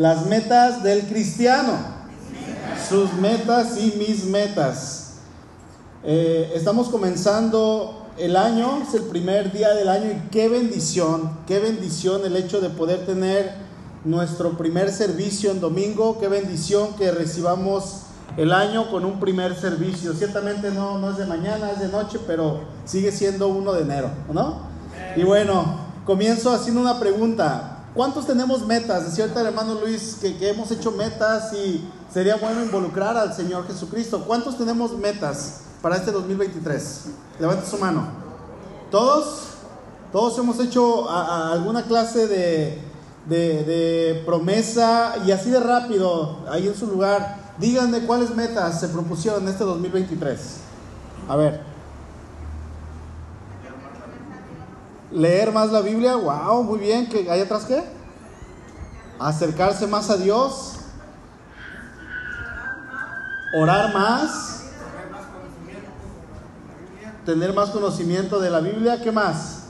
Las metas del cristiano. Sus metas y mis metas. Eh, estamos comenzando el año, es el primer día del año y qué bendición, qué bendición el hecho de poder tener nuestro primer servicio en domingo, qué bendición que recibamos el año con un primer servicio. Ciertamente no, no es de mañana, es de noche, pero sigue siendo uno de enero, ¿no? Y bueno, comienzo haciendo una pregunta. ¿Cuántos tenemos metas? Decía ahorita hermano Luis que, hemos hecho metas y sería bueno involucrar al Señor Jesucristo. ¿Cuántos tenemos metas para este 2023? Levante su mano. ¿Todos? Todos hemos hecho alguna clase de, de, de, promesa y así de rápido, ahí en su lugar. Díganme cuáles metas se propusieron en este 2023. A ver. Leer más la Biblia, wow, muy bien. ¿Qué, ¿Hay atrás qué? Acercarse más a Dios. Orar más. Tener más conocimiento de la Biblia. ¿Qué más?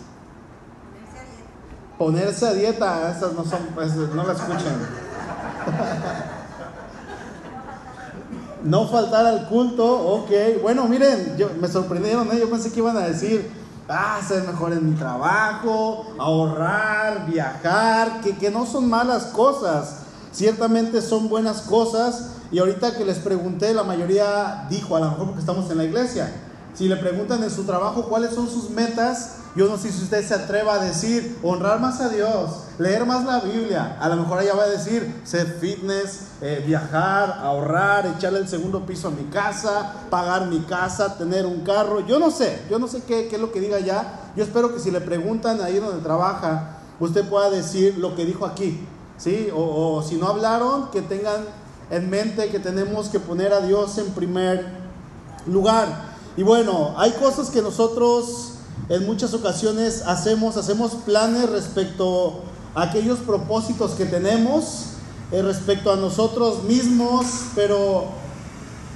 Ponerse a dieta. Estas no son, pues, no la escuchan. no faltar al culto, ok. Bueno, miren, yo, me sorprendieron, ¿eh? yo pensé que iban a decir, ah, ser mejor en mi trabajo, ahorrar, viajar, que, que no son malas cosas, ciertamente son buenas cosas. Y ahorita que les pregunté, la mayoría dijo, a lo mejor porque estamos en la iglesia, si le preguntan en su trabajo cuáles son sus metas, yo no sé si usted se atreva a decir honrar más a Dios, leer más la Biblia. A lo mejor ella va a decir ser fitness, eh, viajar, ahorrar, echarle el segundo piso a mi casa, pagar mi casa, tener un carro. Yo no sé, yo no sé qué, es lo que diga ya. Yo espero que si le preguntan ahí donde trabaja, usted pueda decir lo que dijo aquí. ¿sí? O, o si no hablaron, que tengan en mente que tenemos que poner a Dios en primer lugar. Y bueno, hay cosas que nosotros en muchas ocasiones hacemos, hacemos planes respecto aquellos propósitos que tenemos, eh, respecto a nosotros mismos, pero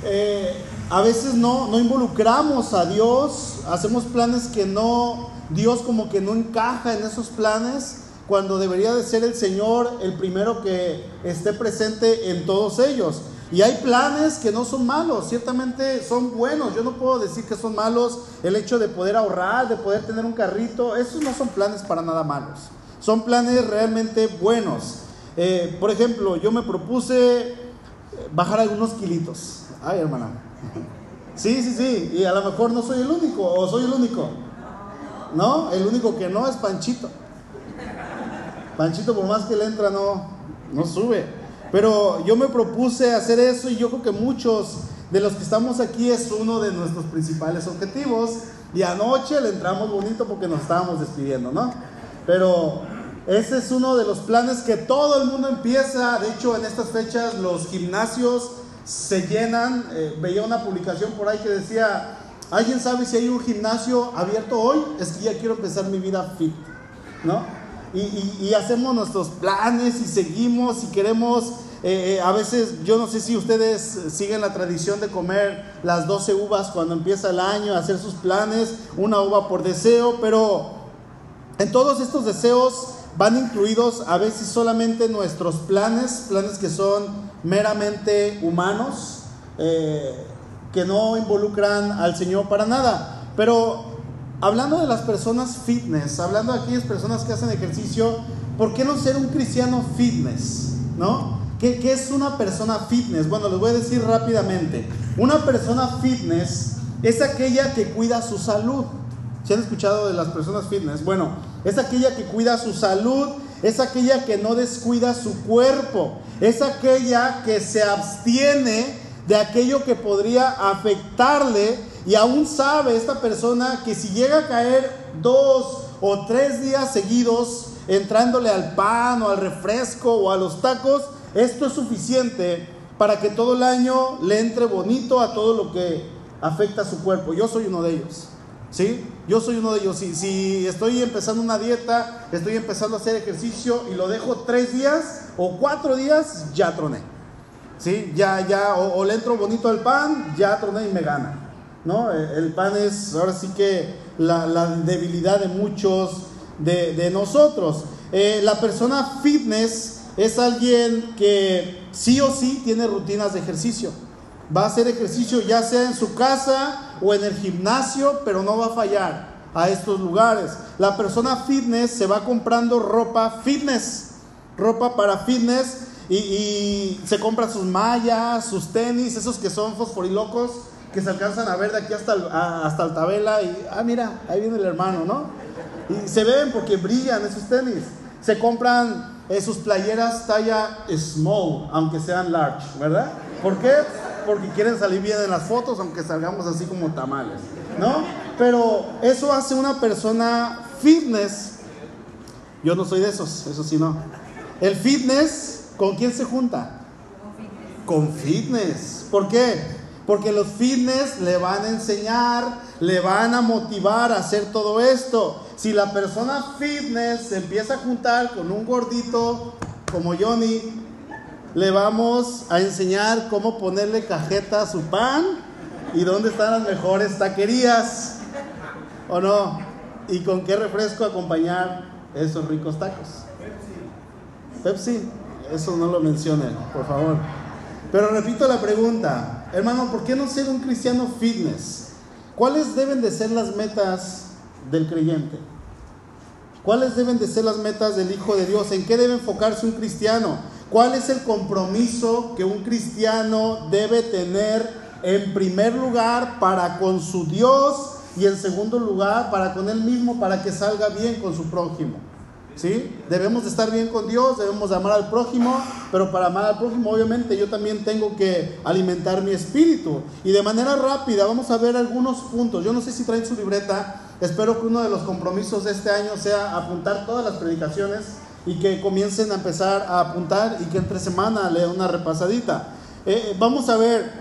eh, a veces no, no involucramos a Dios, hacemos planes que no, Dios como que no encaja en esos planes, cuando debería de ser el Señor el primero que esté presente en todos ellos. Y hay planes que no son malos, ciertamente son buenos. Yo no puedo decir que son malos el hecho de poder ahorrar, de poder tener un carrito. Esos no son planes para nada malos. Son planes realmente buenos. Eh, por ejemplo, yo me propuse bajar algunos kilitos. Ay, hermana. Sí, sí, sí. Y a lo mejor no soy el único, o soy el único. No, el único que no es Panchito. Panchito, por más que le entra, no, no sube. Pero yo me propuse hacer eso y yo creo que muchos de los que estamos aquí es uno de nuestros principales objetivos. Y anoche le entramos bonito porque nos estábamos despidiendo, ¿no? Pero ese es uno de los planes que todo el mundo empieza. De hecho, en estas fechas los gimnasios se llenan. Eh, veía una publicación por ahí que decía, ¿alguien sabe si hay un gimnasio abierto hoy? Es que ya quiero empezar mi vida fit, ¿no? Y, hacemos nuestros planes y seguimos y queremos, eh, eh, a veces yo no sé si ustedes siguen la tradición de comer las 12 uvas cuando empieza el año, hacer sus planes, una uva por deseo, pero en todos estos deseos van incluidos a veces solamente nuestros planes, planes que son meramente humanos, eh, que no involucran al Señor para nada. Pero hablando de las personas fitness, hablando de aquellas personas que hacen ejercicio, ¿por qué no ser un cristiano fitness? ¿No? ¿Qué, ¿Qué, es una persona fitness? Bueno, les voy a decir rápidamente. Una persona fitness es aquella que cuida su salud. ¿Se han escuchado de las personas fitness? Bueno, es aquella que cuida su salud, es aquella que no descuida su cuerpo, es aquella que se abstiene de aquello que podría afectarle y aún sabe esta persona que si llega a caer dos o tres días seguidos entrándole al pan o al refresco o a los tacos, esto es suficiente para que todo el año le entre bonito a todo lo que afecta a su cuerpo. Yo soy uno de ellos. ¿Sí? Yo soy uno de ellos. Si, estoy empezando una dieta, estoy empezando a hacer ejercicio y lo dejo tres días o cuatro días, ya troné. ¿Sí? Ya, ya, o, o le entro bonito al pan, ya troné y me gana. ¿no? El pan es ahora sí que la, debilidad de muchos de, de nosotros. Eh, la persona fitness es alguien que sí o sí tiene rutinas de ejercicio. Va a hacer ejercicio ya sea en su casa o en el gimnasio, pero no va a fallar a estos lugares. La persona fitness se va comprando ropa fitness, ropa para fitness y, se compra sus mallas, sus tenis, esos que son fosforilocos que se alcanzan a ver de aquí hasta, hasta Altabela y, ah, mira, ahí viene el hermano, ¿no? Y se ven porque brillan esos tenis. Se compran eh, sus playeras talla small, aunque sean large, ¿verdad? ¿Por qué? Porque quieren salir bien en las fotos, aunque salgamos así como tamales, ¿no? Pero eso hace una persona fitness. Yo no soy de esos, eso sí no. El fitness, ¿con quién se junta? Con fitness. ¿Por qué? Porque los fitness le van a enseñar, le van a motivar a hacer todo esto. Si la persona fitness se empieza a juntar con un gordito como Johnny, le vamos a enseñar cómo ponerle cajeta a su pan y dónde están las mejores taquerías. ¿O no? ¿Y con qué refresco acompañar esos ricos tacos? Pepsi. Eso no lo mencionen, por favor. Pero repito la pregunta, hermano, ¿por qué no ser un cristiano fitness? ¿Cuáles deben de ser las metas del creyente? ¿Cuáles deben de ser las metas del Hijo de Dios? ¿En qué debe enfocarse un cristiano? ¿Cuál es el compromiso que un cristiano debe tener en primer lugar para con su Dios y en segundo lugar para con él mismo para que salga bien con su prójimo? ¿Sí? Debemos de estar bien con Dios, debemos de amar al prójimo, pero para amar al prójimo obviamente yo también tengo que alimentar mi espíritu. Y de manera rápida vamos a ver algunos puntos. Yo no sé si traen su libreta, espero que uno de los compromisos de este año sea apuntar todas las predicaciones y que comiencen a empezar a apuntar y que entre semana lea una repasadita. Eh, vamos a ver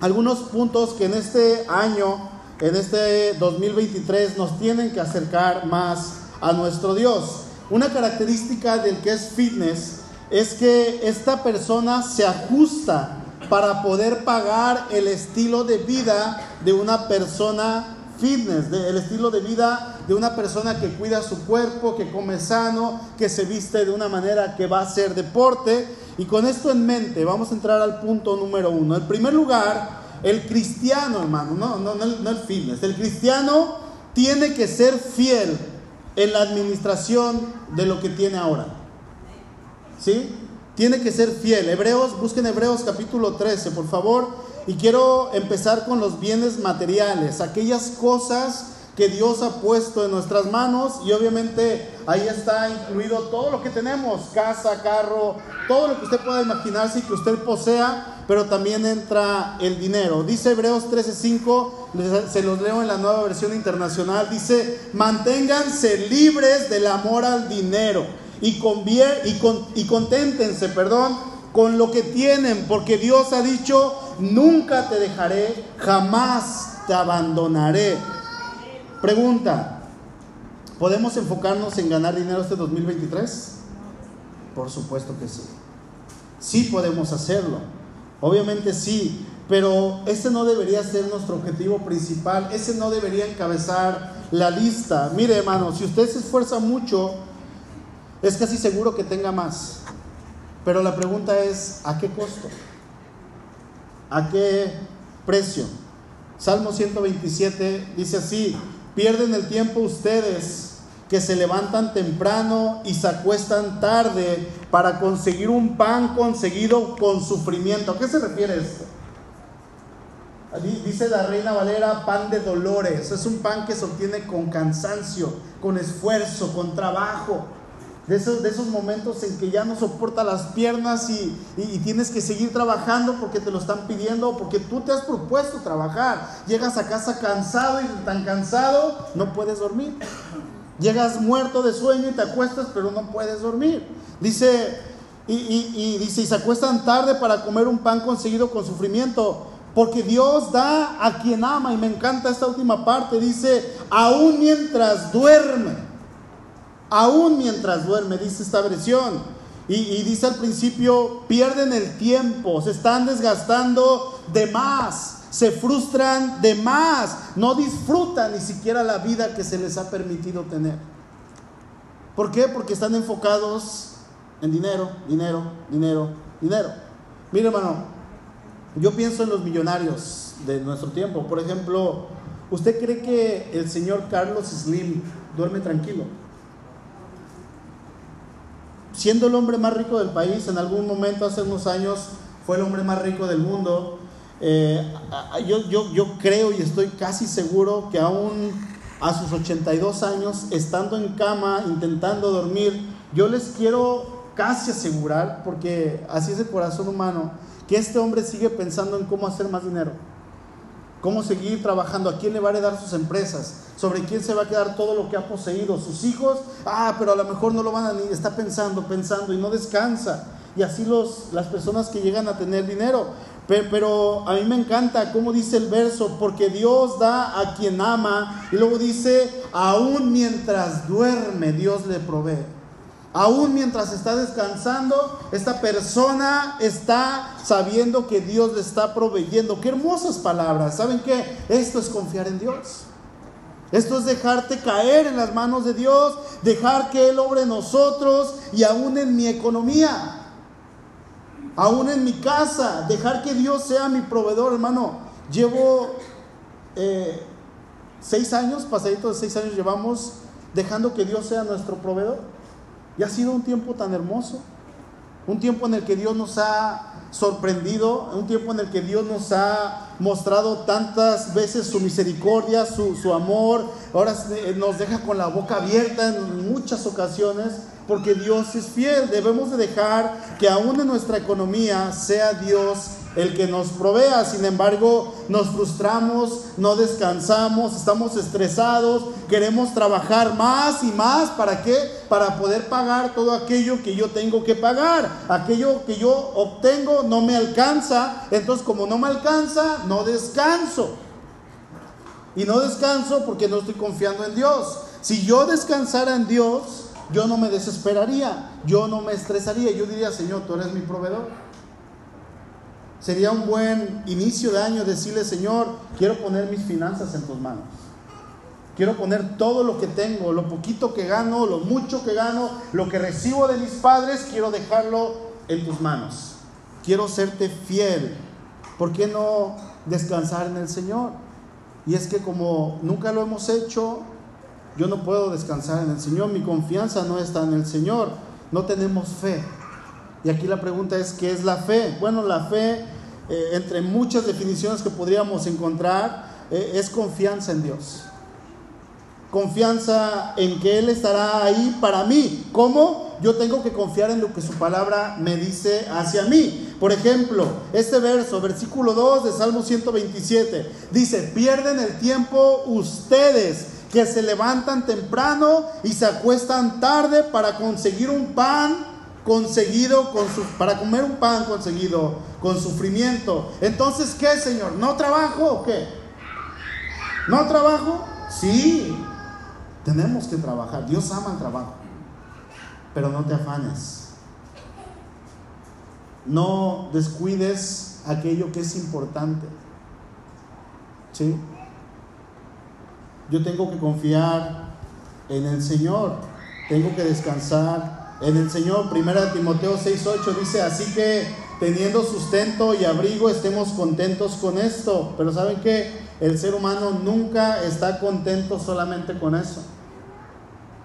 algunos puntos que en este año, en este 2023, nos tienen que acercar más a nuestro Dios. Una característica del que es fitness es que esta persona se ajusta para poder pagar el estilo de vida de una persona fitness, el estilo de vida de una persona que cuida su cuerpo, que come sano, que se viste de una manera que va a hacer deporte. Y con esto en mente vamos a entrar al punto número uno. En primer lugar, el cristiano, hermano, no, no, no, no el fitness, el cristiano tiene que ser fiel en la administración de lo que tiene ahora. ¿Sí? Tiene que ser fiel. Hebreos, busquen Hebreos capítulo 13, por favor. Y quiero empezar con los bienes materiales, aquellas cosas que Dios ha puesto en nuestras manos y obviamente ahí está incluido todo lo que tenemos, casa, carro, todo lo que usted pueda imaginarse y que usted posea, pero también entra el dinero. Dice Hebreos 13:5, se los leo en la nueva versión internacional, dice, manténganse libres del amor al dinero y, y, y conténtense, perdón, con lo que tienen, porque Dios ha dicho, nunca te dejaré, jamás te abandonaré. Pregunta, ¿podemos enfocarnos en ganar dinero este 2023? Por supuesto que sí. Sí podemos hacerlo. Obviamente sí, pero ese no debería ser nuestro objetivo principal, ese no debería encabezar la lista. Mire hermano, si usted se esfuerza mucho, es casi seguro que tenga más. Pero la pregunta es, ¿a qué costo? ¿A qué precio? Salmo 127 dice así, Pierden el tiempo ustedes que se levantan temprano y se acuestan tarde para conseguir un pan conseguido con sufrimiento. ¿A qué se refiere esto? Dice la reina Valera, pan de dolores. Es un pan que se obtiene con cansancio, con esfuerzo, con trabajo de esos, de esos momentos en que ya no soporta las piernas y, tienes que seguir trabajando porque te lo están pidiendo, porque tú te has propuesto trabajar. Llegas a casa cansado y tan cansado no puedes dormir. Llegas muerto de sueño y te acuestas, pero no puedes dormir. Dice, y, y dice, y se acuestan tarde para comer un pan conseguido con sufrimiento. Porque Dios da a quien ama, y me encanta esta última parte, dice, aún mientras duerme aún mientras duerme, dice esta versión. Y, dice al principio, pierden el tiempo, se están desgastando de más, se frustran de más, no disfrutan ni siquiera la vida que se les ha permitido tener. ¿Por qué? Porque están enfocados en dinero, dinero, dinero, dinero. Mire hermano, yo pienso en los millonarios de nuestro tiempo. Por ejemplo, ¿usted cree que el señor Carlos Slim duerme tranquilo? Siendo el hombre más rico del país, en algún momento hace unos años fue el hombre más rico del mundo. Eh, yo, yo, yo creo y estoy casi seguro que aún a sus 82 años, estando en cama, intentando dormir, yo les quiero casi asegurar, porque así es el corazón humano, que este hombre sigue pensando en cómo hacer más dinero, cómo seguir trabajando, a quién le va a heredar sus empresas, sobre quién se va a quedar todo lo que ha poseído, sus hijos, ah, pero a lo mejor no lo van a ni, está pensando, pensando y no descansa. Y así los, las personas que llegan a tener dinero. Pero, a mí me encanta cómo dice el verso, porque Dios da a quien ama. Y luego dice, aún mientras duerme, Dios le provee. Aún mientras está descansando, esta persona está sabiendo que Dios le está proveyendo. Qué hermosas palabras. ¿Saben qué? Esto es confiar en Dios. Esto es dejarte caer en las manos de Dios, dejar que Él obre en nosotros y aún en mi economía aún en mi casa, dejar que Dios sea mi proveedor, hermano. Llevo eh, seis años, pasaditos de seis años llevamos dejando que Dios sea nuestro proveedor. Y ha sido un tiempo tan hermoso, un tiempo en el que Dios nos ha sorprendido, un tiempo en el que Dios nos ha mostrado tantas veces su misericordia, su, amor, ahora nos deja con la boca abierta en muchas ocasiones porque Dios es fiel. Debemos de dejar que aún en nuestra economía sea Dios el que nos provea. Sin embargo, nos frustramos, no descansamos, estamos estresados, queremos trabajar más y más. ¿Para qué? Para poder pagar todo aquello que yo tengo que pagar. Aquello que yo obtengo no me alcanza. Entonces, como no me alcanza, no descanso. Y no descanso porque no estoy confiando en Dios. Si yo descansara en Dios, yo no me desesperaría, yo no me estresaría, yo diría, Señor, tú eres mi proveedor. Sería un buen inicio de año decirle, Señor, quiero poner mis finanzas en tus manos. Quiero poner todo lo que tengo, lo poquito que gano, lo mucho que gano, lo que recibo de mis padres, quiero dejarlo en tus manos. Quiero serte fiel. ¿Por qué no descansar en el Señor? Y es que como nunca lo hemos hecho, yo no puedo descansar en el Señor, mi confianza no está en el Señor, no tenemos fe. Y aquí la pregunta es, ¿qué es la fe? Bueno, la fe, eh, entre muchas definiciones que podríamos encontrar, eh, es confianza en Dios. Confianza en que Él estará ahí para mí. ¿Cómo? Yo tengo que confiar en lo que su palabra me dice hacia mí. Por ejemplo, este verso, versículo 2 de Salmo 127, dice, pierden el tiempo ustedes que se levantan temprano y se acuestan tarde para conseguir un pan conseguido con su, para comer un pan conseguido con sufrimiento. Entonces, ¿qué, Señor? ¿No trabajo o qué? ¿No trabajo? Sí, tenemos que trabajar. Dios ama el trabajo. Pero no te afanes. No descuides aquello que es importante. ¿Sí? Yo tengo que confiar en el Señor, tengo que descansar en el Señor. Primera Timoteo 6:8 dice, así que teniendo sustento y abrigo estemos contentos con esto. Pero ¿saben que El ser humano nunca está contento solamente con eso.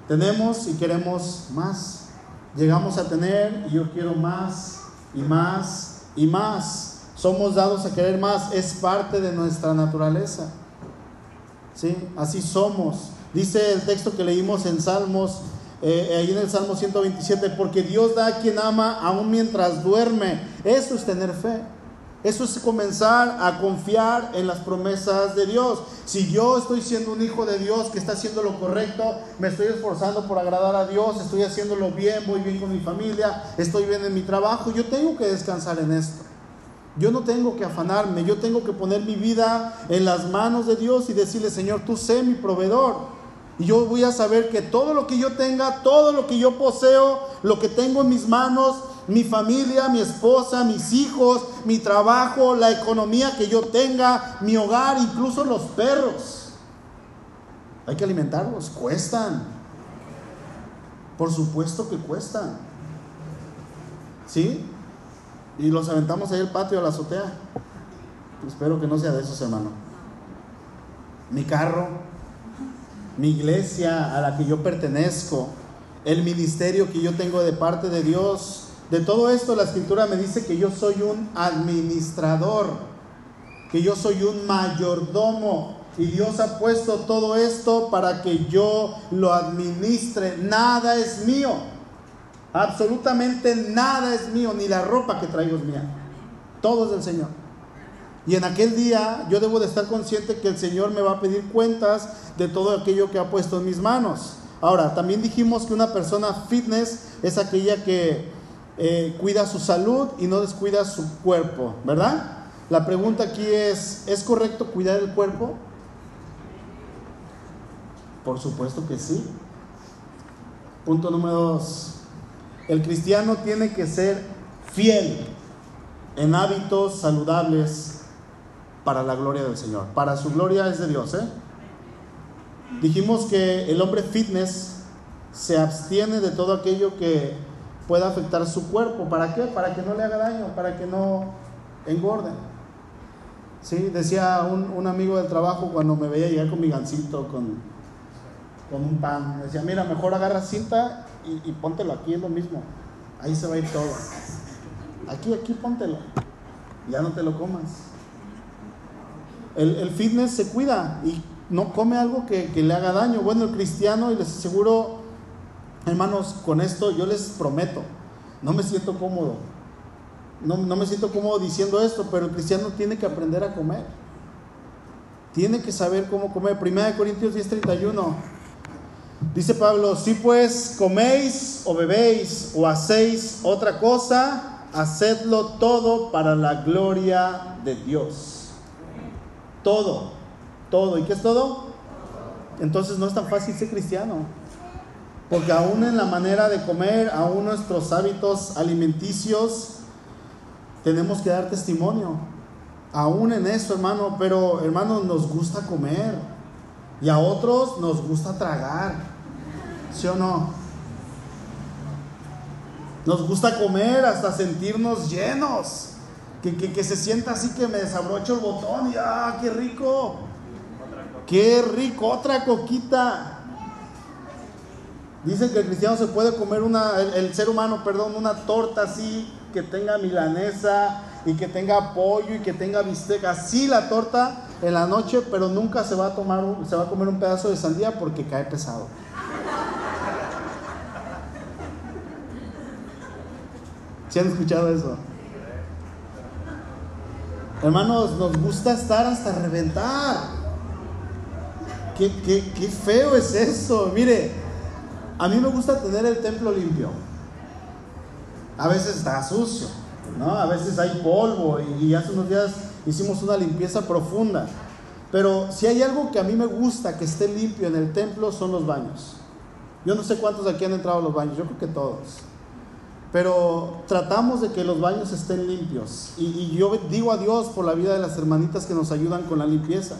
Tenemos y queremos más. Llegamos a tener y yo quiero más y más y más. Somos dados a querer más. Es parte de nuestra naturaleza. ¿sí? Así somos. Dice el texto que leímos en Salmos, eh, ahí en el Salmo 127, porque Dios da a quien ama aún mientras duerme. Eso es tener fe. Eso es comenzar a confiar en las promesas de Dios. Si yo estoy siendo un hijo de Dios que está haciendo lo correcto, me estoy esforzando por agradar a Dios, estoy haciéndolo bien, voy bien con mi familia, estoy bien en mi trabajo, yo tengo que descansar en esto. Yo no tengo que afanarme, yo tengo que poner mi vida en las manos de Dios y decirle, Señor, tú sé mi proveedor. Y yo voy a saber que todo lo que yo tenga, todo lo que yo poseo, lo que tengo en mis manos, mi familia, mi esposa, mis hijos, mi trabajo, la economía que yo tenga, mi hogar, incluso los perros. Hay que alimentarlos, cuestan. Por supuesto que cuestan. ¿Sí? Y los aventamos ahí al patio, a la azotea. Espero que no sea de esos, hermano. Mi carro, mi iglesia a la que yo pertenezco, el ministerio que yo tengo de parte de Dios. De todo esto la escritura me dice que yo soy un administrador, que yo soy un mayordomo. Y Dios ha puesto todo esto para que yo lo administre. Nada es mío. Absolutamente nada es mío, ni la ropa que traigo es mía. Todo es del Señor. Y en aquel día yo debo de estar consciente que el Señor me va a pedir cuentas de todo aquello que ha puesto en mis manos. Ahora, también dijimos que una persona fitness es aquella que eh, cuida su salud y no descuida su cuerpo, ¿verdad? La pregunta aquí es, ¿es correcto cuidar el cuerpo? Por supuesto que sí. Punto número dos. El cristiano tiene que ser fiel en hábitos saludables para la gloria del Señor. Para su gloria es de Dios, ¿eh? Dijimos que el hombre fitness se abstiene de todo aquello que pueda afectar su cuerpo. ¿Para qué? Para que no le haga daño, para que no engorde. Sí, decía un, amigo del trabajo cuando me veía llegar con mi gancito, con, con un pan, decía, mira, mejor agarra cinta y, y póntelo aquí, es lo mismo. Ahí se va a ir todo. Aquí, aquí póntelo. Ya no te lo comas. El, fitness se cuida y no come algo que, le haga daño. Bueno, el cristiano, y les aseguro, hermanos, con esto yo les prometo, no me siento cómodo. No, no me siento cómodo diciendo esto, pero el cristiano tiene que aprender a comer. Tiene que saber cómo comer. Primera de Corintios 10:31. Dice Pablo, si pues coméis o bebéis o hacéis otra cosa, hacedlo todo para la gloria de Dios. Todo todo. ¿Y qué es todo? Entonces no es tan fácil ser cristiano. Porque aún en la manera de comer, aún nuestros hábitos alimenticios, tenemos que dar testimonio. Aún en eso, hermano, pero hermano, nos gusta comer. Y a otros nos gusta tragar. ¿Sí o no? Nos gusta comer hasta sentirnos llenos. Que, que se sienta así que me desabrocho el botón y ¡ah, qué rico! Qué rico, otra coquita. Dicen que el cristiano se puede comer una, el, ser humano, perdón, una torta así, que tenga milanesa y que tenga pollo y que tenga bistec. Así la torta en la noche, pero nunca se va a tomar, se va a comer un pedazo de sandía porque cae pesado. ¿Sí han escuchado eso? Hermanos, nos gusta estar hasta reventar. Qué, feo es eso. Mire, a mí me gusta tener el templo limpio. A veces está sucio, ¿no? A veces hay polvo y, hace unos días hicimos una limpieza profunda. Pero si hay algo que a mí me gusta que esté limpio en el templo son los baños. Yo no sé cuántos aquí han entrado a los baños, yo creo que todos. Pero tratamos de que los baños estén limpios. Y, yo digo a Dios por la vida de las hermanitas que nos ayudan con la limpieza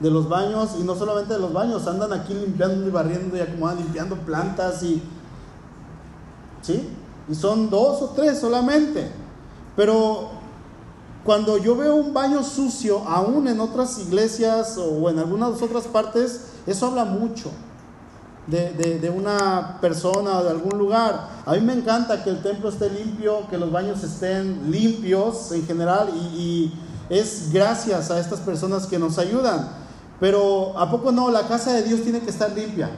de los baños y no solamente de los baños, andan aquí limpiando y barriendo y acomodando, limpiando plantas y... ¿Sí? Y son dos o tres solamente. Pero cuando yo veo un baño sucio, aún en otras iglesias o en algunas otras partes, eso habla mucho de, una persona o de algún lugar. A mí me encanta que el templo esté limpio, que los baños estén limpios en general y, es gracias a estas personas que nos ayudan. Pero ¿a poco no? La casa de Dios tiene que estar limpia.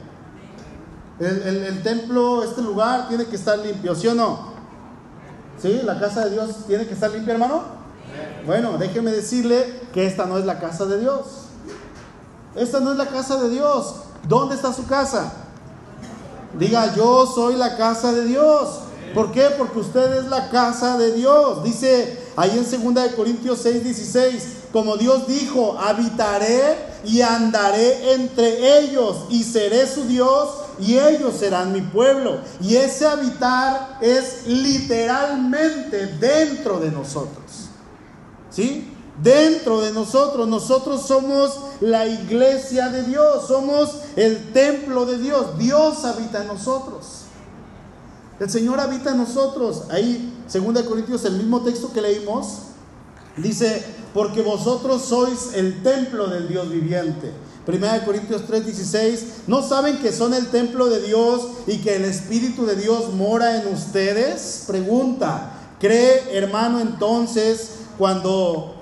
El, templo, este lugar tiene que estar limpio, ¿sí o no? ¿Sí? La casa de Dios tiene que estar limpia, hermano. Bueno, déjeme decirle que esta no es la casa de Dios. Esta no es la casa de Dios. ¿Dónde está su casa? Diga, yo soy la casa de Dios. ¿Por qué? Porque usted es la casa de Dios. Dice ahí en 2 Corintios 6, 16, como Dios dijo, habitaré y andaré entre ellos y seré su Dios y ellos serán mi pueblo. Y ese habitar es literalmente dentro de nosotros. ¿Sí? Dentro de nosotros, nosotros somos la iglesia de Dios, somos el templo de Dios, Dios habita en nosotros. El Señor habita en nosotros. Ahí, 2 Corintios, el mismo texto que leímos, dice, porque vosotros sois el templo del Dios viviente. 1 Corintios 3:16, ¿no saben que son el templo de Dios y que el Espíritu de Dios mora en ustedes? Pregunta, ¿cree hermano entonces cuando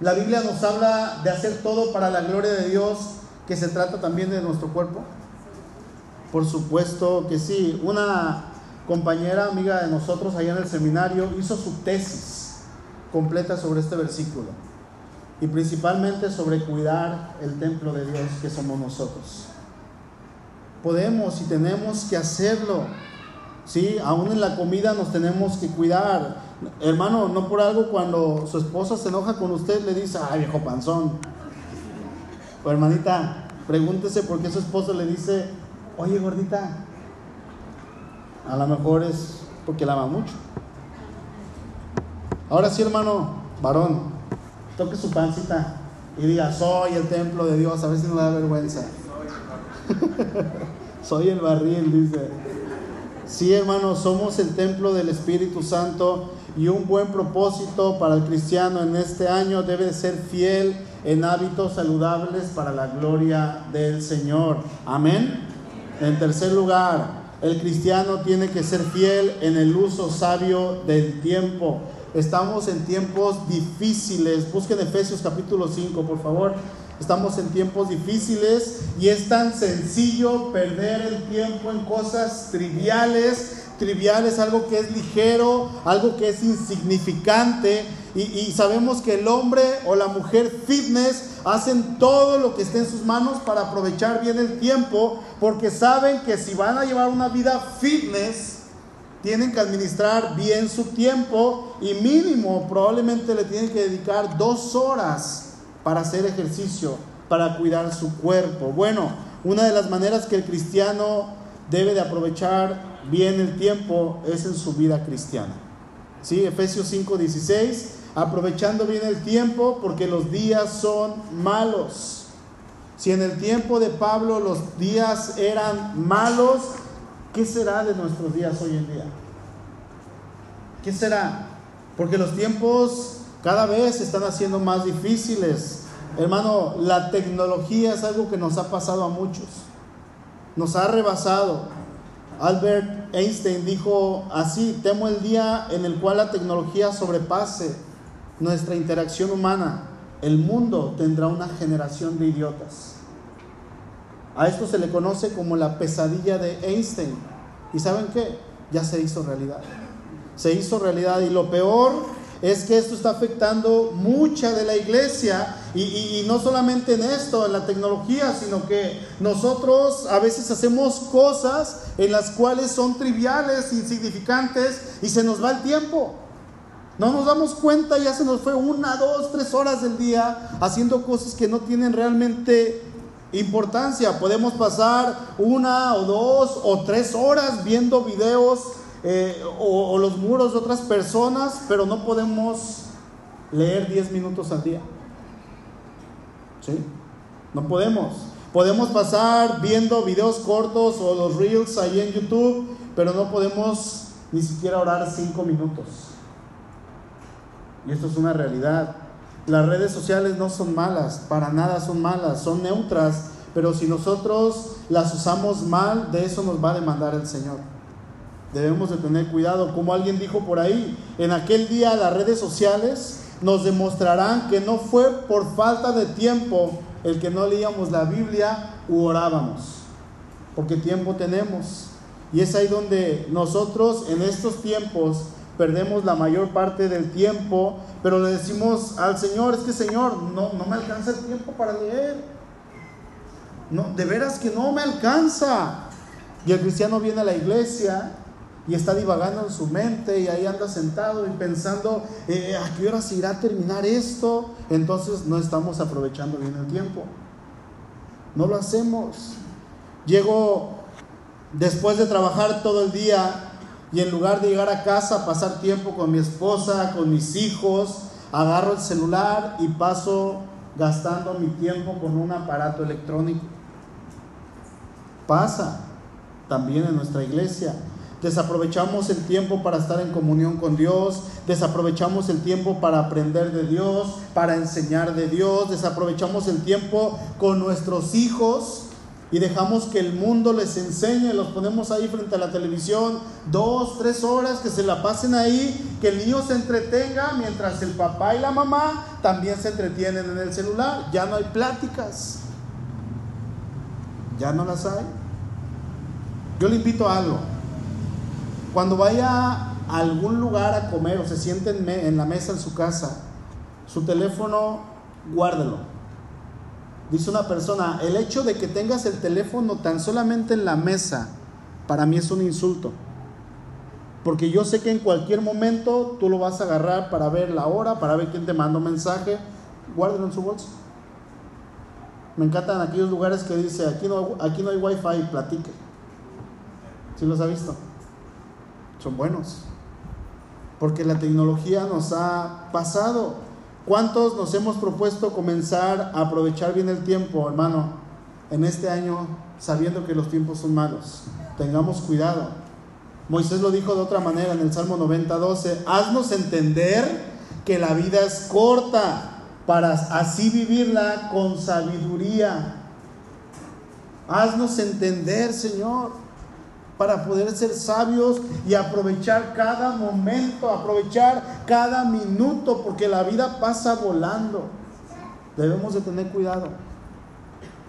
la Biblia nos habla de hacer todo para la gloria de Dios, que se trata también de nuestro cuerpo? Por supuesto que sí. Una compañera amiga de nosotros allá en el seminario hizo su tesis completa sobre este versículo y principalmente sobre cuidar el templo de Dios que somos nosotros. Podemos y tenemos que hacerlo. Sí, aún en la comida nos tenemos que cuidar. Hermano, no por algo cuando su esposa se enoja con usted le dice, ay viejo panzón. O hermanita, pregúntese por qué su esposo le dice, oye gordita. A lo mejor es porque la ama mucho. Ahora sí, hermano, varón, toque su pancita y diga, soy el templo de Dios, a ver si no le da vergüenza. soy el barril, dice. Sí, hermano, somos el templo del Espíritu Santo y un buen propósito para el cristiano en este año debe ser fiel en hábitos saludables para la gloria del Señor. Amén. En tercer lugar, el cristiano tiene que ser fiel en el uso sabio del tiempo. Estamos en tiempos difíciles. Busquen Efesios capítulo 5, por favor. Estamos en tiempos difíciles y es tan sencillo perder el tiempo en cosas triviales. Triviales, algo que es ligero, algo que es insignificante. Y, y sabemos que el hombre o la mujer fitness hacen todo lo que esté en sus manos para aprovechar bien el tiempo, porque saben que si van a llevar una vida fitness, tienen que administrar bien su tiempo y mínimo probablemente le tienen que dedicar dos horas para hacer ejercicio, para cuidar su cuerpo. Bueno, una de las maneras que el cristiano debe de aprovechar bien el tiempo es en su vida cristiana. ¿Sí? Efesios 5:16 aprovechando bien el tiempo porque los días son malos. Si en el tiempo de Pablo los días eran malos, ¿qué será de nuestros días hoy en día? ¿Qué será? Porque los tiempos cada vez se están haciendo más difíciles. Hermano, la tecnología es algo que nos ha pasado a muchos. Nos ha rebasado. Albert Einstein dijo así, temo el día en el cual la tecnología sobrepase nuestra interacción humana, el mundo tendrá una generación de idiotas. A esto se le conoce como la pesadilla de Einstein. ¿Y saben qué? Ya se hizo realidad. Se hizo realidad y lo peor es que esto está afectando mucha de la iglesia y, y, no solamente en esto, en la tecnología, sino que nosotros a veces hacemos cosas en las cuales son triviales, insignificantes y se nos va el tiempo. No nos damos cuenta, ya se nos fue una, dos, tres horas del día haciendo cosas que no tienen realmente importancia. Podemos pasar una o dos o tres horas viendo videos eh, o, los muros de otras personas, pero no podemos leer diez minutos al día. ¿Sí? No podemos. Podemos pasar viendo videos cortos o los reels ahí en YouTube, pero no podemos ni siquiera orar cinco minutos. Y esto es una realidad. Las redes sociales no son malas, para nada son malas, son neutras, pero si nosotros las usamos mal, de eso nos va a demandar el Señor. Debemos de tener cuidado, como alguien dijo por ahí, en aquel día las redes sociales nos demostrarán que no fue por falta de tiempo el que no leíamos la Biblia u orábamos, porque tiempo tenemos. Y es ahí donde nosotros en estos tiempos perdemos la mayor parte del tiempo, pero le decimos al Señor, es que Señor, no, no me alcanza el tiempo para leer. No, de veras que no me alcanza. Y el cristiano viene a la iglesia y está divagando en su mente y ahí anda sentado y pensando, eh, ¿a qué hora se irá a terminar esto? Entonces no estamos aprovechando bien el tiempo. No lo hacemos. Llego después de trabajar todo el día y en lugar de llegar a casa, pasar tiempo con mi esposa, con mis hijos, agarro el celular y paso gastando mi tiempo con un aparato electrónico. Pasa también en nuestra iglesia. Desaprovechamos el tiempo para estar en comunión con Dios, desaprovechamos el tiempo para aprender de Dios, para enseñar de Dios, desaprovechamos el tiempo con nuestros hijos y dejamos que el mundo les enseñe, los ponemos ahí frente a la televisión, dos, tres horas, que se la pasen ahí, que el niño se entretenga mientras el papá y la mamá también se entretienen en el celular. Ya no hay pláticas, ya no las hay. Yo le invito a algo. Cuando vaya a algún lugar a comer o se siente en la mesa en su casa, su teléfono, guárdelo Dice una persona, el hecho de que tengas el teléfono tan solamente en la mesa, para mí es un insulto. Porque yo sé que en cualquier momento tú lo vas a agarrar para ver la hora, para ver quién te mandó mensaje. Guárdelo en su bolsa. Me encantan aquellos lugares que dice, aquí no, aquí no hay wifi, platique. ¿Sí los ha visto? Son buenos. Porque la tecnología nos ha pasado. ¿Cuántos nos hemos propuesto comenzar a aprovechar bien el tiempo, hermano, en este año, sabiendo que los tiempos son malos? Tengamos cuidado. Moisés lo dijo de otra manera en el Salmo 90, 12. Haznos entender que la vida es corta para así vivirla con sabiduría. Haznos entender, Señor para poder ser sabios y aprovechar cada momento, aprovechar cada minuto, porque la vida pasa volando. Debemos de tener cuidado.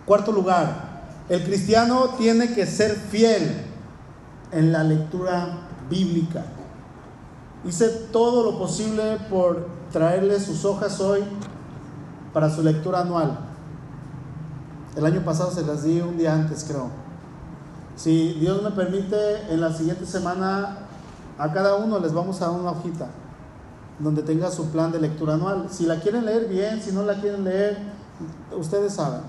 Cuarto lugar, el cristiano tiene que ser fiel en la lectura bíblica. Hice todo lo posible por traerle sus hojas hoy para su lectura anual. El año pasado se las di un día antes, creo. Si Dios me permite, en la siguiente semana a cada uno les vamos a dar una hojita donde tenga su plan de lectura anual. Si la quieren leer bien, si no la quieren leer, ustedes saben.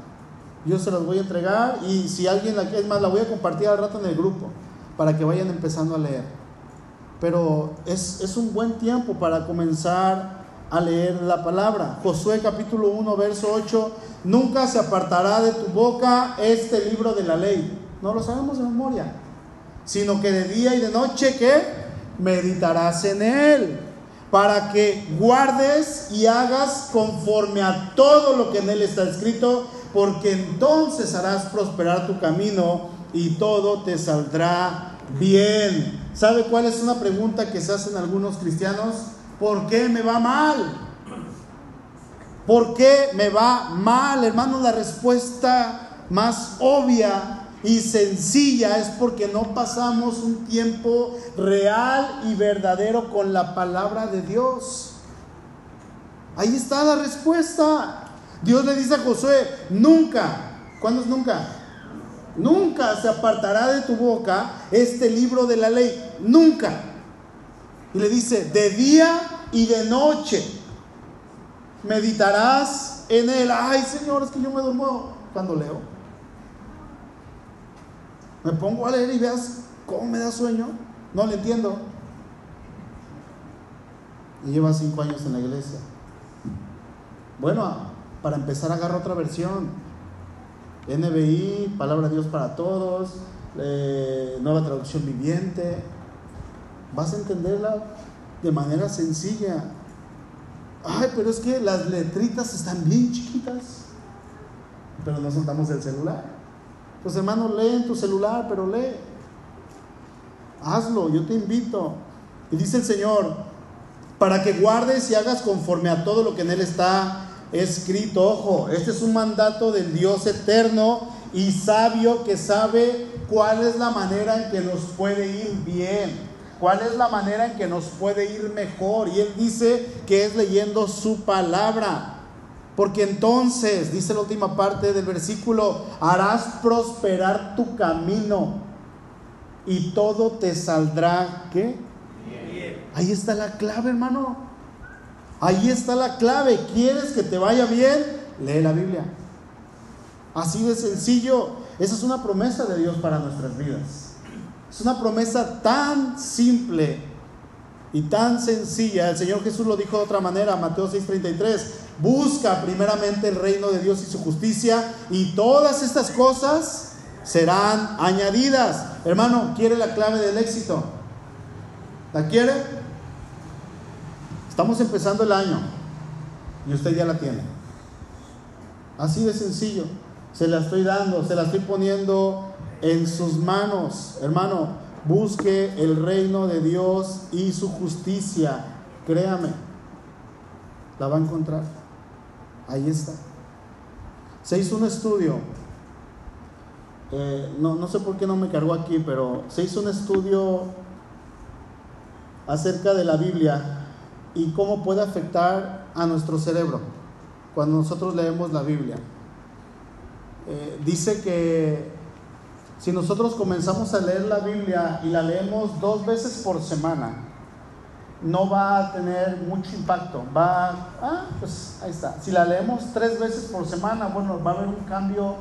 Yo se las voy a entregar y si alguien la es más, la voy a compartir al rato en el grupo para que vayan empezando a leer. Pero es, es un buen tiempo para comenzar a leer la palabra. Josué capítulo 1, verso 8, nunca se apartará de tu boca este libro de la ley no lo sabemos de memoria, sino que de día y de noche que meditarás en él, para que guardes y hagas conforme a todo lo que en él está escrito, porque entonces harás prosperar tu camino y todo te saldrá bien. ¿Sabe cuál es una pregunta que se hacen algunos cristianos? ¿Por qué me va mal? ¿Por qué me va mal, hermano? La respuesta más obvia y sencilla es porque no pasamos un tiempo real y verdadero con la palabra de Dios. Ahí está la respuesta. Dios le dice a Josué, nunca, ¿cuándo es nunca? Nunca se apartará de tu boca este libro de la ley, nunca. Y le dice, de día y de noche meditarás en él. Ay, Señor, es que yo me duermo cuando leo. Me pongo a leer y veas cómo me da sueño. No le entiendo. Y lleva cinco años en la iglesia. Bueno, para empezar agarro otra versión. NBI, Palabra de Dios para Todos, eh, Nueva Traducción Viviente. Vas a entenderla de manera sencilla. Ay, pero es que las letritas están bien chiquitas. Pero no soltamos el celular. Pues hermano, lee en tu celular, pero lee. Hazlo, yo te invito. Y dice el Señor, para que guardes y hagas conforme a todo lo que en Él está escrito. Ojo, este es un mandato del Dios eterno y sabio que sabe cuál es la manera en que nos puede ir bien, cuál es la manera en que nos puede ir mejor. Y Él dice que es leyendo su palabra. Porque entonces, dice la última parte del versículo, harás prosperar tu camino y todo te saldrá, ¿qué? Bien. Ahí está la clave, hermano. Ahí está la clave. ¿Quieres que te vaya bien? Lee la Biblia. Así de sencillo. Esa es una promesa de Dios para nuestras vidas. Es una promesa tan simple y tan sencilla. El Señor Jesús lo dijo de otra manera, Mateo 6:33. Busca primeramente el reino de Dios y su justicia y todas estas cosas serán añadidas. Hermano, ¿quiere la clave del éxito? ¿La quiere? Estamos empezando el año y usted ya la tiene. Así de sencillo. Se la estoy dando, se la estoy poniendo en sus manos. Hermano, busque el reino de Dios y su justicia. Créame, la va a encontrar. Ahí está. Se hizo un estudio eh, no, no sé por qué no me cargó aquí, pero se hizo un estudio acerca de la Biblia y cómo puede afectar a nuestro cerebro cuando nosotros leemos la Biblia. Eh, dice que si nosotros comenzamos a leer la Biblia y la leemos dos veces por semana, no va a tener mucho impacto. Va, ah, pues ahí está. Si la leemos tres veces por semana, bueno, va a haber un cambio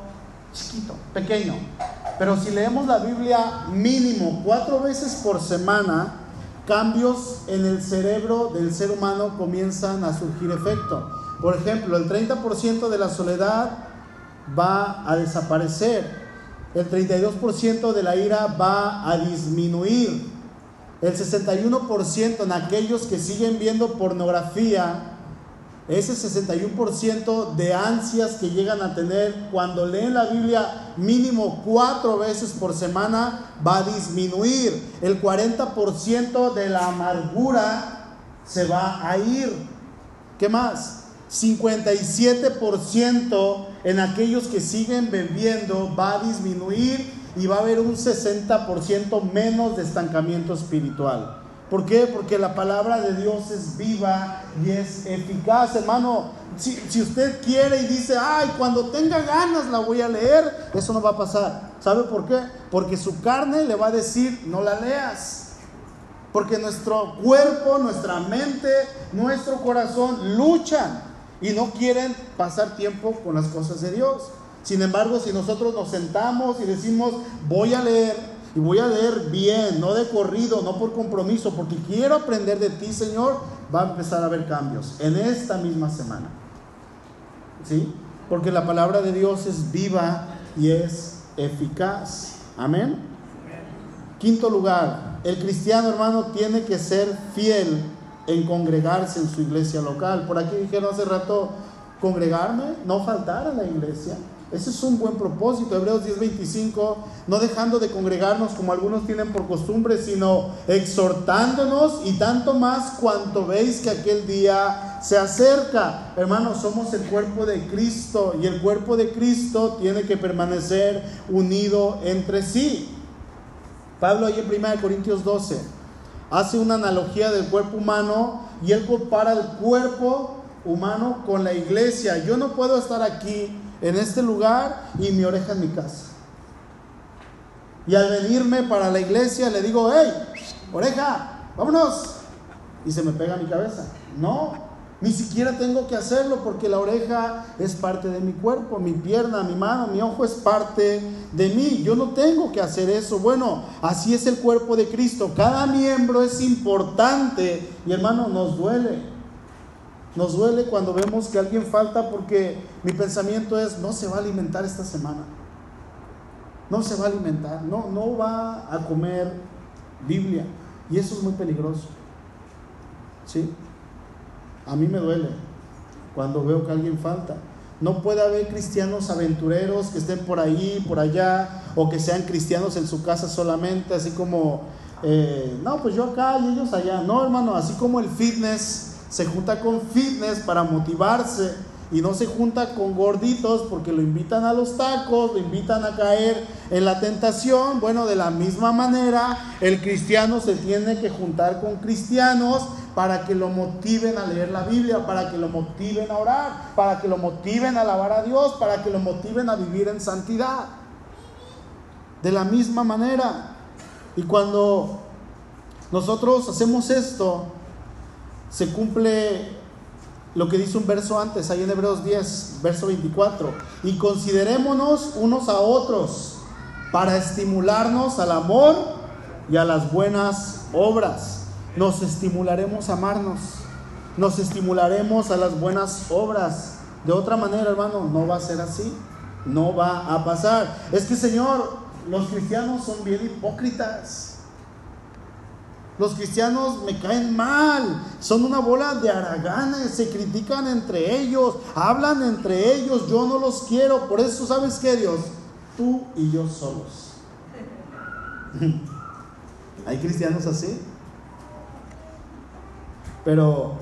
chiquito, pequeño. Pero si leemos la Biblia mínimo cuatro veces por semana, cambios en el cerebro del ser humano comienzan a surgir efecto. Por ejemplo, el 30% de la soledad va a desaparecer. El 32% de la ira va a disminuir. El 61% en aquellos que siguen viendo pornografía ese 61% de ansias que llegan a tener cuando leen la Biblia mínimo cuatro veces por semana va a disminuir. El 40% de la amargura se va a ir. ¿Qué más? 57% en aquellos que siguen bebiendo va a disminuir y va a haber un 60% menos de estancamiento espiritual. ¿Por qué? Porque la palabra de Dios es viva y es eficaz, hermano. Si, usted quiere y dice, ay, cuando tenga ganas la voy a leer, eso no va a pasar. ¿Sabe por qué? Porque su carne le va a decir, no la leas. Porque nuestro cuerpo, nuestra mente, nuestro corazón luchan y no quieren pasar tiempo con las cosas de Dios. Sin embargo, si nosotros nos sentamos y decimos, voy a leer, y voy a leer bien, no de corrido, no por compromiso, porque quiero aprender de ti, Señor, va a empezar a haber cambios en esta misma semana. ¿Sí? Porque la palabra de Dios es viva y es eficaz. Amén. Quinto lugar, el cristiano hermano tiene que ser fiel en congregarse en su iglesia local. Por aquí dijeron hace rato, congregarme, no faltar a la iglesia. Ese es un buen propósito. Hebreos 10:25, no dejando de congregarnos como algunos tienen por costumbre, sino exhortándonos y tanto más cuanto veis que aquel día se acerca. Hermanos, somos el cuerpo de Cristo y el cuerpo de Cristo tiene que permanecer unido entre sí. Pablo ahí en 1 Corintios 12 hace una analogía del cuerpo humano y él compara el cuerpo humano con la iglesia. Yo no puedo estar aquí en este lugar y mi oreja en mi casa. Y al venirme para la iglesia le digo, hey, oreja, vámonos. Y se me pega mi cabeza. No, ni siquiera tengo que hacerlo porque la oreja es parte de mi cuerpo, mi pierna, mi mano, mi ojo es parte de mí. Yo no tengo que hacer eso. Bueno, así es el cuerpo de Cristo. Cada miembro es importante y hermano, nos duele. Nos duele cuando vemos que alguien falta porque mi pensamiento es, no se va a alimentar esta semana. No se va a alimentar, no, no va a comer Biblia. Y eso es muy peligroso. ¿Sí? A mí me duele cuando veo que alguien falta. No puede haber cristianos aventureros que estén por ahí, por allá, o que sean cristianos en su casa solamente, así como, eh, no, pues yo acá y ellos allá. No, hermano, así como el fitness se junta con fitness para motivarse y no se junta con gorditos porque lo invitan a los tacos, lo invitan a caer en la tentación. Bueno, de la misma manera, el cristiano se tiene que juntar con cristianos para que lo motiven a leer la Biblia, para que lo motiven a orar, para que lo motiven a alabar a Dios, para que lo motiven a vivir en santidad. De la misma manera. Y cuando nosotros hacemos esto, se cumle lo que dice un verso antes, ahí en Hebreos 10, verso 24. Y considerémonos unos a otros para estimularnos al amor y a las buenas obras. Nos estimularemos a amarnos, nos estimularemos a las buenas obras. De otra manera, hermano, no va a ser así, no va a pasar. Es que, Señor, los cristianos son bien hipócritas. Los cristianos me caen mal, son una bola de araganes, se critican entre ellos, hablan entre ellos, yo no los quiero. Por eso, ¿sabes qué, Dios? Tú y yo solos. ¿Hay cristianos así? Pero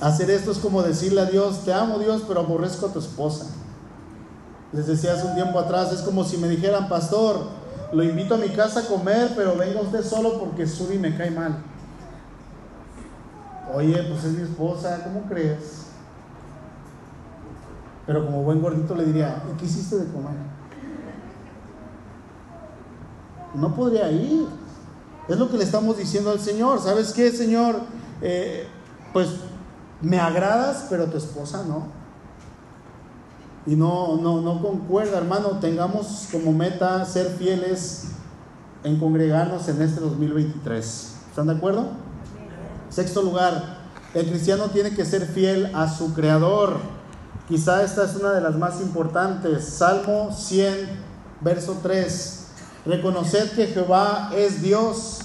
hacer esto es como decirle a Dios, te amo Dios, pero aborrezco a tu esposa. Les decía hace un tiempo atrás, es como si me dijeran, pastor, lo invito a mi casa a comer, pero venga usted solo porque Suri me cae mal. Oye, pues es mi esposa, ¿cómo crees? Pero como buen gordito le diría, ¿y qué hiciste de comer? No podría ir. Es lo que le estamos diciendo al Señor. ¿Sabes qué, Señor? Eh, pues me agradas, pero tu esposa no. Y no, no, no concuerda, hermano. Tengamos como meta ser fieles en congregarnos en este 2023. ¿Están de acuerdo? Sexto lugar, el cristiano tiene que ser fiel a su creador. Quizá esta es una de las más importantes. Salmo 100, verso 3. Reconoced que Jehová es Dios.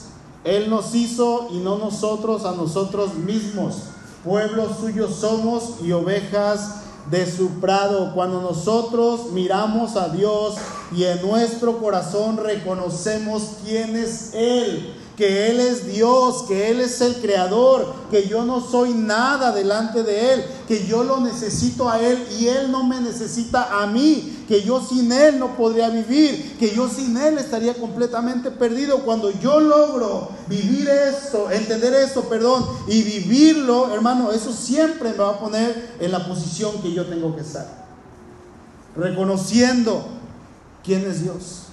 Él nos hizo y no nosotros a nosotros mismos. Pueblo suyo somos y ovejas de su prado. Cuando nosotros miramos a Dios y en nuestro corazón reconocemos quién es Él, que Él es Dios, que Él es el creador, que yo no soy nada delante de Él, que yo lo necesito a Él y Él no me necesita a mí, que yo sin Él no podría vivir, que yo sin Él estaría completamente perdido. Cuando yo logro vivir esto, entender esto, perdón, y vivirlo, hermano, eso siempre me va a poner en la posición que yo tengo que estar. Reconociendo quién es Dios,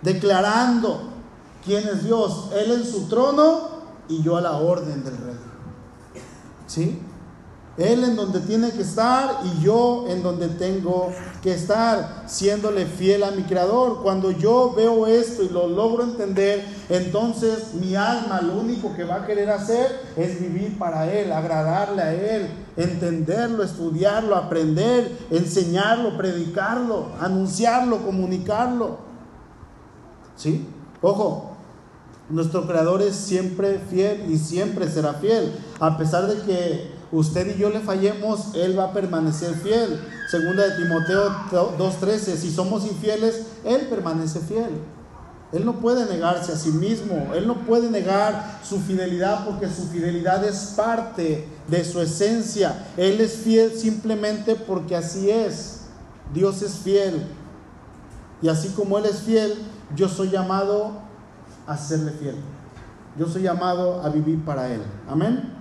declarando quién es Dios, Él en su trono y yo a la orden del rey. ¿Sí? Él en donde tiene que estar y yo en donde tengo que estar, siéndole fiel a mi creador. Cuando yo veo esto y lo logro entender, entonces mi alma lo único que va a querer hacer es vivir para Él, agradarle a Él, entenderlo, estudiarlo, aprender, enseñarlo, predicarlo, anunciarlo, comunicarlo. ¿Sí? Ojo, nuestro creador es siempre fiel y siempre será fiel, a pesar de que usted y yo le fallemos, Él va a permanecer fiel. Segunda de Timoteo 2.13, si somos infieles, Él permanece fiel. Él no puede negarse a sí mismo, Él no puede negar su fidelidad porque su fidelidad es parte de su esencia. Él es fiel simplemente porque así es. Dios es fiel. Y así como Él es fiel, yo soy llamado a serle fiel. Yo soy llamado a vivir para Él. Amén.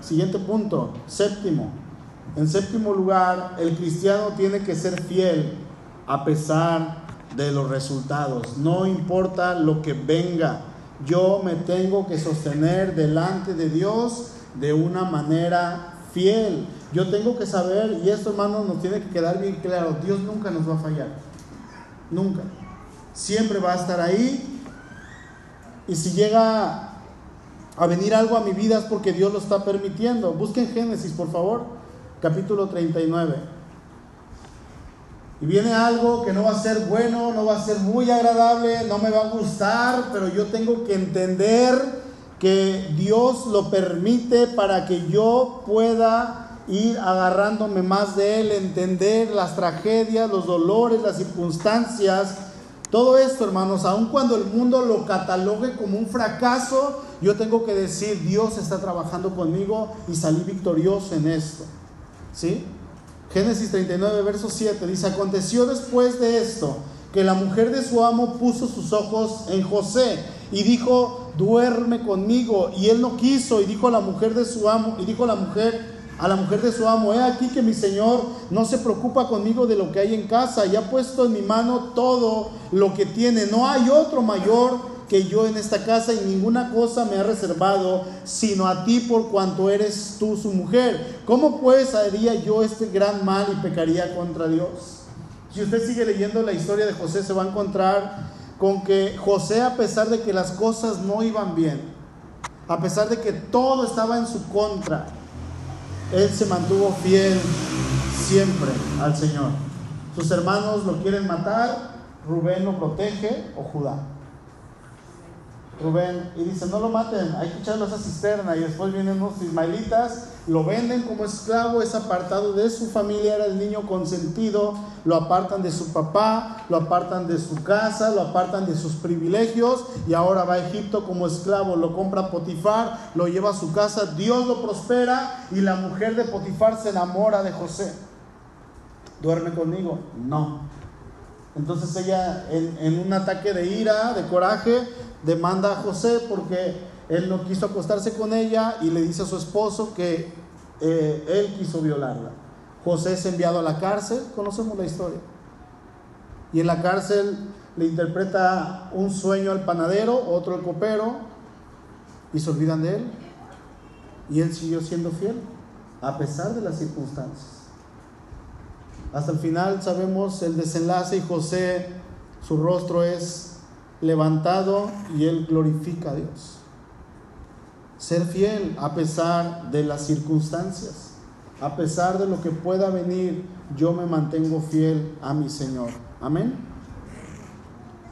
Siguiente punto, séptimo. En séptimo lugar, el cristiano tiene que ser fiel a pesar de los resultados. No importa lo que venga, yo me tengo que sostener delante de Dios de una manera fiel. Yo tengo que saber, y esto hermanos nos tiene que quedar bien claro, Dios nunca nos va a fallar. Nunca. Siempre va a estar ahí. Y si llega a venir algo a mi vida es porque Dios lo está permitiendo. Busquen Génesis, por favor, capítulo 39. Y viene algo que no va a ser bueno, no va a ser muy agradable, no me va a gustar, pero yo tengo que entender que Dios lo permite para que yo pueda ir agarrándome más de Él, entender las tragedias, los dolores, las circunstancias. Todo esto, hermanos, aun cuando el mundo lo catalogue como un fracaso, yo tengo que decir, Dios está trabajando conmigo y salí victorioso en esto. ¿Sí? Génesis 39, verso 7 dice, aconteció después de esto que la mujer de su amo puso sus ojos en José y dijo, duerme conmigo. Y él no quiso y dijo a la mujer de su amo, y dijo a la mujer, a la mujer de su amo, he aquí que mi señor no se preocupa conmigo de lo que hay en casa y ha puesto en mi mano todo lo que tiene. No hay otro mayor que yo en esta casa y ninguna cosa me ha reservado, sino a ti por cuanto eres tú su mujer. ¿Cómo pues haría yo este gran mal y pecaría contra Dios? Si usted sigue leyendo la historia de José, se va a encontrar con que José, a pesar de que las cosas no iban bien, a pesar de que todo estaba en su contra, él se mantuvo fiel siempre al Señor. Sus hermanos lo quieren matar, Rubén lo protege o Judá. Rubén y dice, no lo maten, hay que echarlo a esa cisterna. Y después vienen unos ismaelitas, lo venden como esclavo, es apartado de su familia, era el niño consentido, lo apartan de su papá, lo apartan de su casa, lo apartan de sus privilegios y ahora va a Egipto como esclavo, lo compra Potifar, lo lleva a su casa, Dios lo prospera y la mujer de Potifar se enamora de José. ¿Duerme conmigo? No. Entonces ella en, en un ataque de ira, de coraje, demanda a José porque él no quiso acostarse con ella y le dice a su esposo que eh, él quiso violarla. José es enviado a la cárcel, conocemos la historia. Y en la cárcel le interpreta un sueño al panadero, otro al copero, y se olvidan de él. Y él siguió siendo fiel, a pesar de las circunstancias. Hasta el final sabemos el desenlace y José, su rostro es levantado y él glorifica a Dios. Ser fiel a pesar de las circunstancias, a pesar de lo que pueda venir, yo me mantengo fiel a mi Señor. Amén.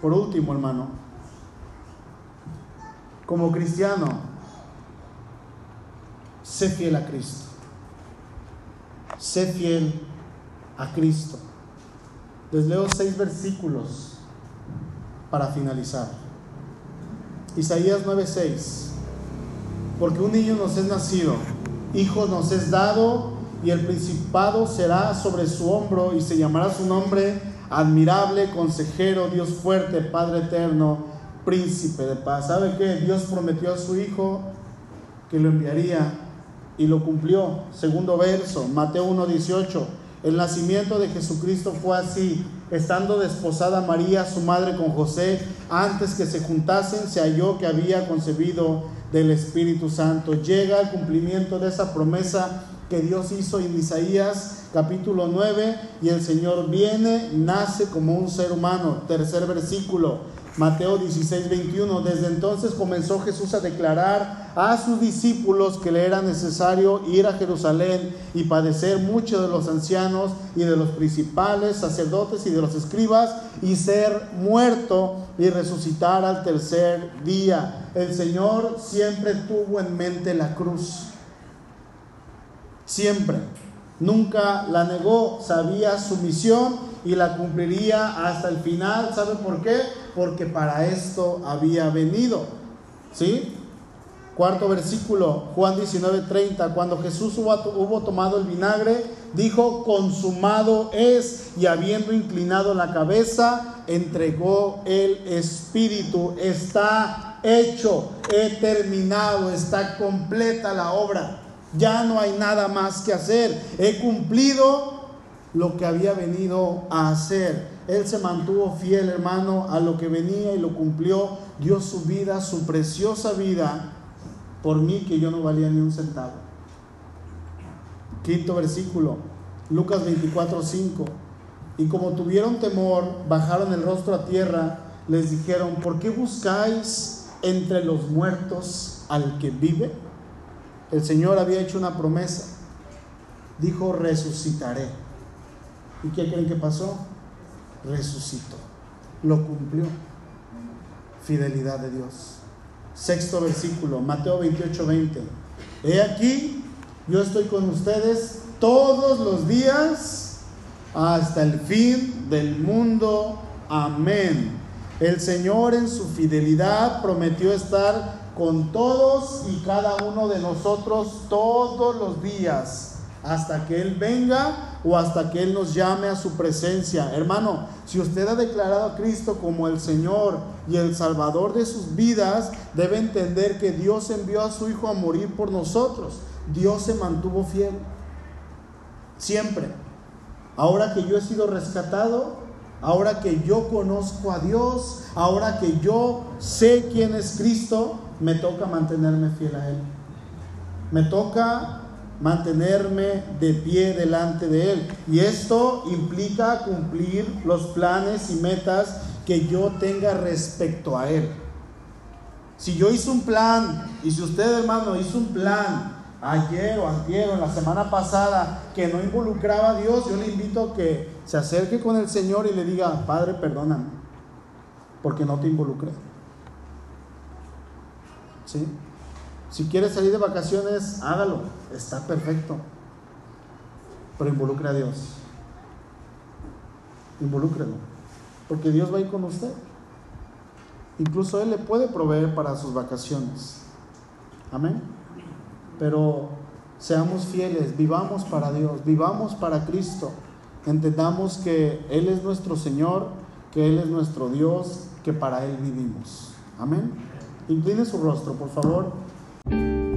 Por último, hermano, como cristiano, sé fiel a Cristo. Sé fiel a Cristo. Les leo seis versículos para finalizar. Isaías 9:6. Porque un niño nos es nacido, hijo nos es dado, y el principado será sobre su hombro, y se llamará su nombre admirable, consejero, Dios fuerte, Padre eterno, príncipe de paz. ¿Sabe qué? Dios prometió a su hijo que lo enviaría y lo cumplió. Segundo verso, Mateo 1:18. El nacimiento de Jesucristo fue así estando desposada María, su madre, con José, antes que se juntasen, se halló que había concebido del Espíritu Santo. Llega el cumplimiento de esa promesa que Dios hizo en Isaías capítulo 9 y el Señor viene, nace como un ser humano. Tercer versículo. Mateo 16, 21. Desde entonces comenzó Jesús a declarar a sus discípulos que le era necesario ir a Jerusalén y padecer mucho de los ancianos y de los principales sacerdotes y de los escribas y ser muerto y resucitar al tercer día. El Señor siempre tuvo en mente la cruz. Siempre. Nunca la negó, sabía su misión y la cumpliría hasta el final. ¿Sabe por qué? Porque para esto había venido. ¿Sí? Cuarto versículo, Juan 19:30, cuando Jesús hubo, hubo, tomado el vinagre, dijo, consumado es, y habiendo inclinado la cabeza, entregó el Espíritu. Está hecho, he terminado, está completa la obra. Ya no hay nada más que hacer. He cumplido lo que había venido a hacer. Él se mantuvo fiel, hermano, a lo que venía y lo cumplió. Dio su vida, su preciosa vida, por mí que yo no valía ni un centavo. Quinto versículo, Lucas 24, 5. Y como tuvieron temor, bajaron el rostro a tierra, les dijeron, ¿por qué buscáis entre los muertos al que vive? El Señor había hecho una promesa. Dijo, resucitaré. ¿Y qué creen que pasó? Resucitó. Lo cumplió. Fidelidad de Dios. Sexto versículo, Mateo 28, 20. He aquí, yo estoy con ustedes todos los días hasta el fin del mundo. Amén. El Señor en su fidelidad prometió estar con todos y cada uno de nosotros todos los días hasta que Él venga o hasta que Él nos llame a su presencia. Hermano, si usted ha declarado a Cristo como el Señor y el Salvador de sus vidas, debe entender que Dios envió a su Hijo a morir por nosotros. Dios se mantuvo fiel. Siempre. Ahora que yo he sido rescatado, ahora que yo conozco a Dios, ahora que yo sé quién es Cristo, me toca mantenerme fiel a Él. Me toca mantenerme de pie delante de Él. Y esto implica cumplir los planes y metas que yo tenga respecto a Él. Si yo hice un plan, y si usted hermano hizo un plan ayer o antier o en la semana pasada que no involucraba a Dios, yo le invito a que se acerque con el Señor y le diga, Padre, perdóname porque no te involucré. ¿Sí? Si quieres salir de vacaciones, hágalo, está perfecto. Pero involucre a Dios. Involúcrelo, porque Dios va a ir con usted. Incluso Él le puede proveer para sus vacaciones. Amén. Pero seamos fieles, vivamos para Dios, vivamos para Cristo. Entendamos que Él es nuestro Señor, que Él es nuestro Dios, que para Él vivimos. Amén. Incline su rostro, por favor. thank you